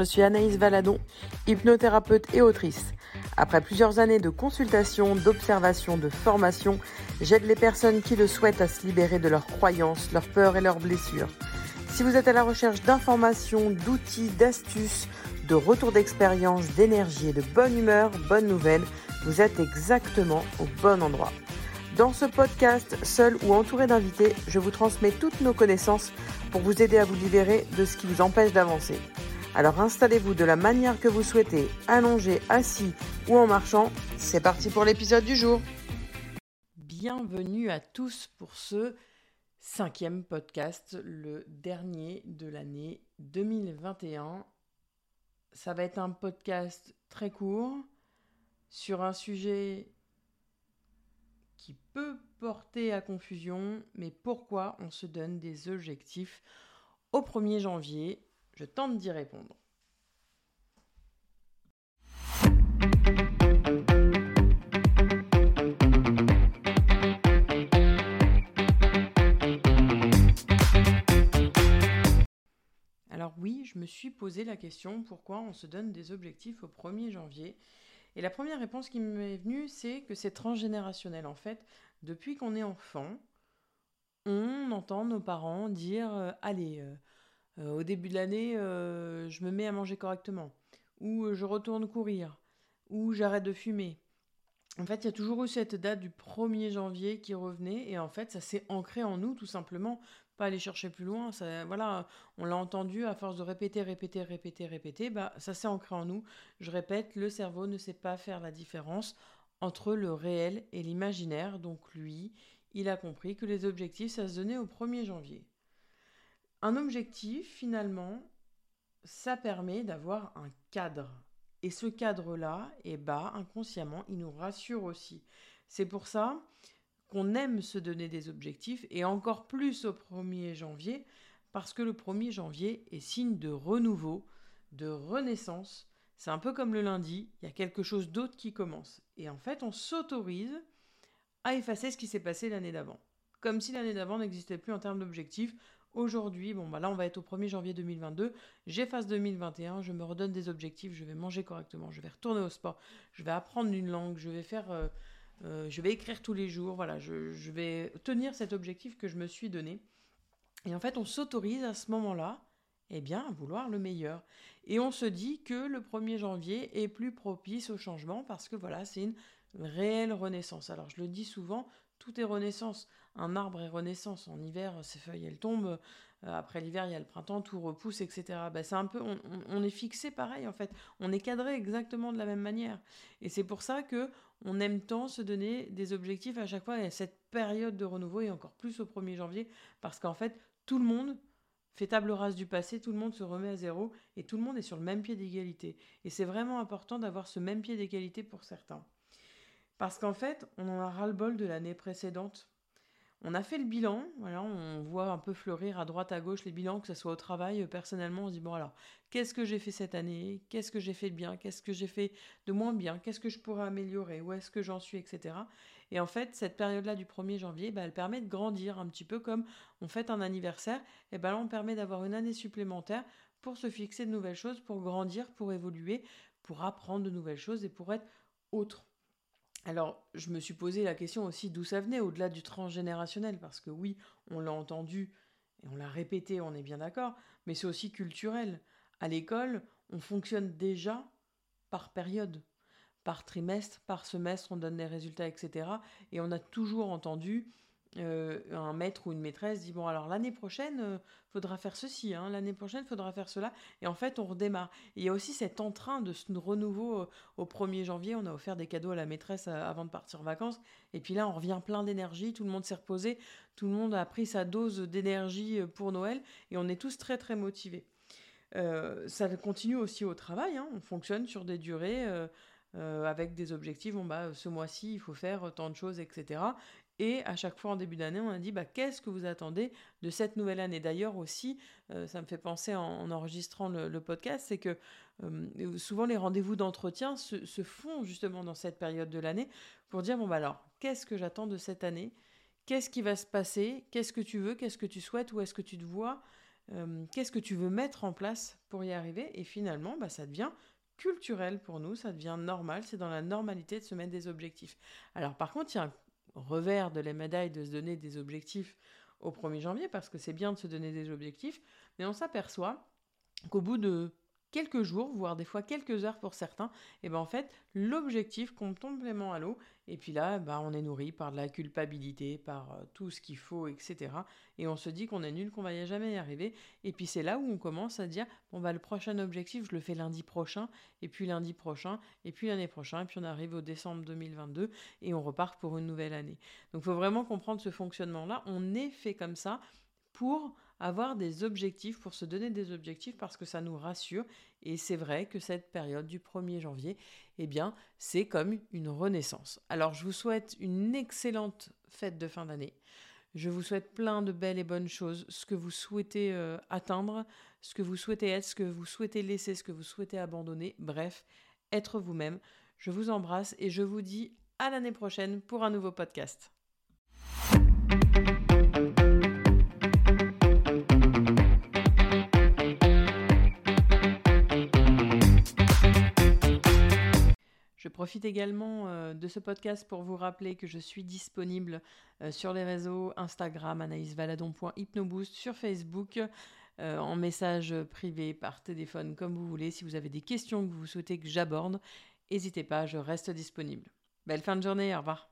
je suis Anaïs Valadon, hypnothérapeute et autrice. Après plusieurs années de consultation, d'observation, de formation, j'aide les personnes qui le souhaitent à se libérer de leurs croyances, leurs peurs et leurs blessures. Si vous êtes à la recherche d'informations, d'outils, d'astuces, de retours d'expérience, d'énergie et de bonne humeur, bonne nouvelle, vous êtes exactement au bon endroit. Dans ce podcast, seul ou entouré d'invités, je vous transmets toutes nos connaissances pour vous aider à vous libérer de ce qui vous empêche d'avancer. Alors installez-vous de la manière que vous souhaitez, allongé, assis ou en marchant. C'est parti pour l'épisode du jour. Bienvenue à tous pour ce cinquième podcast, le dernier de l'année 2021. Ça va être un podcast très court sur un sujet qui peut porter à confusion, mais pourquoi on se donne des objectifs au 1er janvier Je tente d'y répondre. Alors oui, je me suis posé la question pourquoi on se donne des objectifs au 1er janvier? Et la première réponse qui m'est venue, c'est que c'est transgénérationnel. En fait, depuis qu'on est enfant, on entend nos parents dire euh, Allez, euh, au début de l'année, je me mets à manger correctement, ou je retourne courir, ou j'arrête de fumer. En fait, il y a toujours eu cette date du 1er janvier qui revenait, et en fait, ça s'est ancré en nous tout simplement aller chercher plus loin. Ça, voilà, on l'a entendu à force de répéter, répéter, répéter, répéter, bah, ça s'est ancré en nous. Je répète, le cerveau ne sait pas faire la différence entre le réel et l'imaginaire. Donc lui, il a compris que les objectifs, ça se donnait au 1er janvier. Un objectif, finalement, ça permet d'avoir un cadre. Et ce cadre-là, eh bah, inconsciemment, il nous rassure aussi. C'est pour ça qu'on aime se donner des objectifs et encore plus au 1er janvier parce que le 1er janvier est signe de renouveau, de renaissance. C'est un peu comme le lundi, il y a quelque chose d'autre qui commence. Et en fait, on s'autorise à effacer ce qui s'est passé l'année d'avant. Comme si l'année d'avant n'existait plus en termes d'objectifs. Aujourd'hui, bon, bah là, on va être au 1er janvier 2022. J'efface 2021, je me redonne des objectifs, je vais manger correctement, je vais retourner au sport, je vais apprendre une langue, je vais faire. Euh, euh, je vais écrire tous les jours, voilà, je, vais tenir cet objectif que je me suis donné. Et en fait, on s'autorise à ce moment-là, eh bien, à vouloir le meilleur. Et on se dit que le 1er janvier est plus propice au changement parce que voilà, c'est une réelle renaissance. Alors, je le dis souvent, tout est renaissance. Un arbre est renaissance. En hiver, ses feuilles, elles tombent. Euh, après l'hiver, il y a le printemps, tout repousse, etc. Ben, c'est un peu, on, est fixé pareil en fait. On est cadré exactement de la même manière. Et c'est pour ça que on aime tant se donner des objectifs à chaque fois et à cette période de renouveau et encore plus au 1er janvier parce qu'en fait, tout le monde fait table rase du passé, tout le monde se remet à zéro et tout le monde est sur le même pied d'égalité. Et c'est vraiment important d'avoir ce même pied d'égalité pour certains. Parce qu'en fait, on en a ras-le-bol de l'année précédente. On a fait le bilan, on voit un peu fleurir à droite à gauche les bilans, que ce soit au travail, euh, personnellement, on se dit bon alors, qu'est-ce que j'ai fait cette année? Qu'est-ce que j'ai fait de bien? Qu'est-ce que j'ai fait de moins bien? Qu'est-ce que je pourrais améliorer? Où est-ce que j'en suis? Etc. Et en fait, cette période-là du 1er janvier, bah, elle permet de grandir un petit peu comme on fête un anniversaire, et ben là on permet d'avoir une année supplémentaire pour se fixer de nouvelles choses, pour grandir, pour évoluer, pour apprendre de nouvelles choses et pour être autre. Alors, je me suis posé la question aussi d'où ça venait, au-delà du transgénérationnel, parce que oui, on l'a entendu et on l'a répété, on est bien d'accord, mais c'est aussi culturel. À l'école, on fonctionne déjà par période, par trimestre, par semestre, on donne les résultats, etc. Et on a toujours entendu euh, un maître ou une maîtresse dit bon alors l'année prochaine euh, faudra faire ceci hein, l'année prochaine faudra faire cela. Et en fait on redémarre. Il y a aussi cet entrain de ce renouveau euh, au 1er janvier. On a offert des cadeaux à la maîtresse avant de partir en vacances. Et puis là on revient plein d'énergie. Tout le monde s'est reposé. Tout le monde a pris sa dose d'énergie pour Noël. Et on est tous très très motivés. Ça continue aussi au travail hein. on fonctionne sur des durées avec des objectifs. Bon, bah, ce mois-ci, il faut faire tant de choses, etc. Et à chaque fois en début d'année, on a dit bah, qu'est-ce que vous attendez de cette nouvelle année? D'ailleurs aussi, euh, ça me fait penser en, enregistrant le, podcast, c'est que euh, souvent les rendez-vous d'entretien se, font justement dans cette période de l'année pour dire bon bah alors qu'est-ce que j'attends de cette année? Qu'est-ce qui va se passer? Qu'est-ce que tu veux? Qu'est-ce que tu souhaites? Où est-ce que tu te vois? Euh, qu'est-ce que tu veux mettre en place pour y arriver? Et finalement, bah, ça devient culturel pour nous, ça devient normal, c'est dans la normalité de se mettre des objectifs. Alors par contre, il y a un revers de la médaille de se donner des objectifs au 1er janvier, parce que c'est bien de se donner des objectifs, mais on s'aperçoit qu'au bout de quelques jours, voire des fois quelques heures pour certains, et ben en fait, l'objectif compte complètement à l'eau. Et puis là, ben, on est nourri par de la culpabilité, par euh, tout ce qu'il faut, etc. Et on se dit qu'on est nul, qu'on va jamais y arriver. Et puis c'est là où on commence à dire, bon bah le prochain objectif, je le fais lundi prochain, et puis lundi prochain, et puis l'année prochaine, et puis on arrive au décembre 2022, et on repart pour une nouvelle année. Donc il faut vraiment comprendre ce fonctionnement-là. On est fait comme ça pour avoir des objectifs, pour se donner des objectifs parce que ça nous rassure. Et c'est vrai que cette période du 1er janvier, eh bien, c'est comme une renaissance. Alors, je vous souhaite une excellente fête de fin d'année. Je vous souhaite plein de belles et bonnes choses, ce que vous souhaitez euh, atteindre, ce que vous souhaitez être, ce que vous souhaitez laisser, ce que vous souhaitez abandonner. Bref, être vous-même. Je vous embrasse et je vous dis à l'année prochaine pour un nouveau podcast. Profite également euh, de ce podcast pour vous rappeler que je suis disponible euh, sur les réseaux Instagram, anaïsvaladon.hypnoboost, sur Facebook, euh, en message privé, par téléphone, comme vous voulez. Si vous avez des questions que vous souhaitez que j'aborde, n'hésitez pas, je reste disponible. Belle fin de journée, au revoir.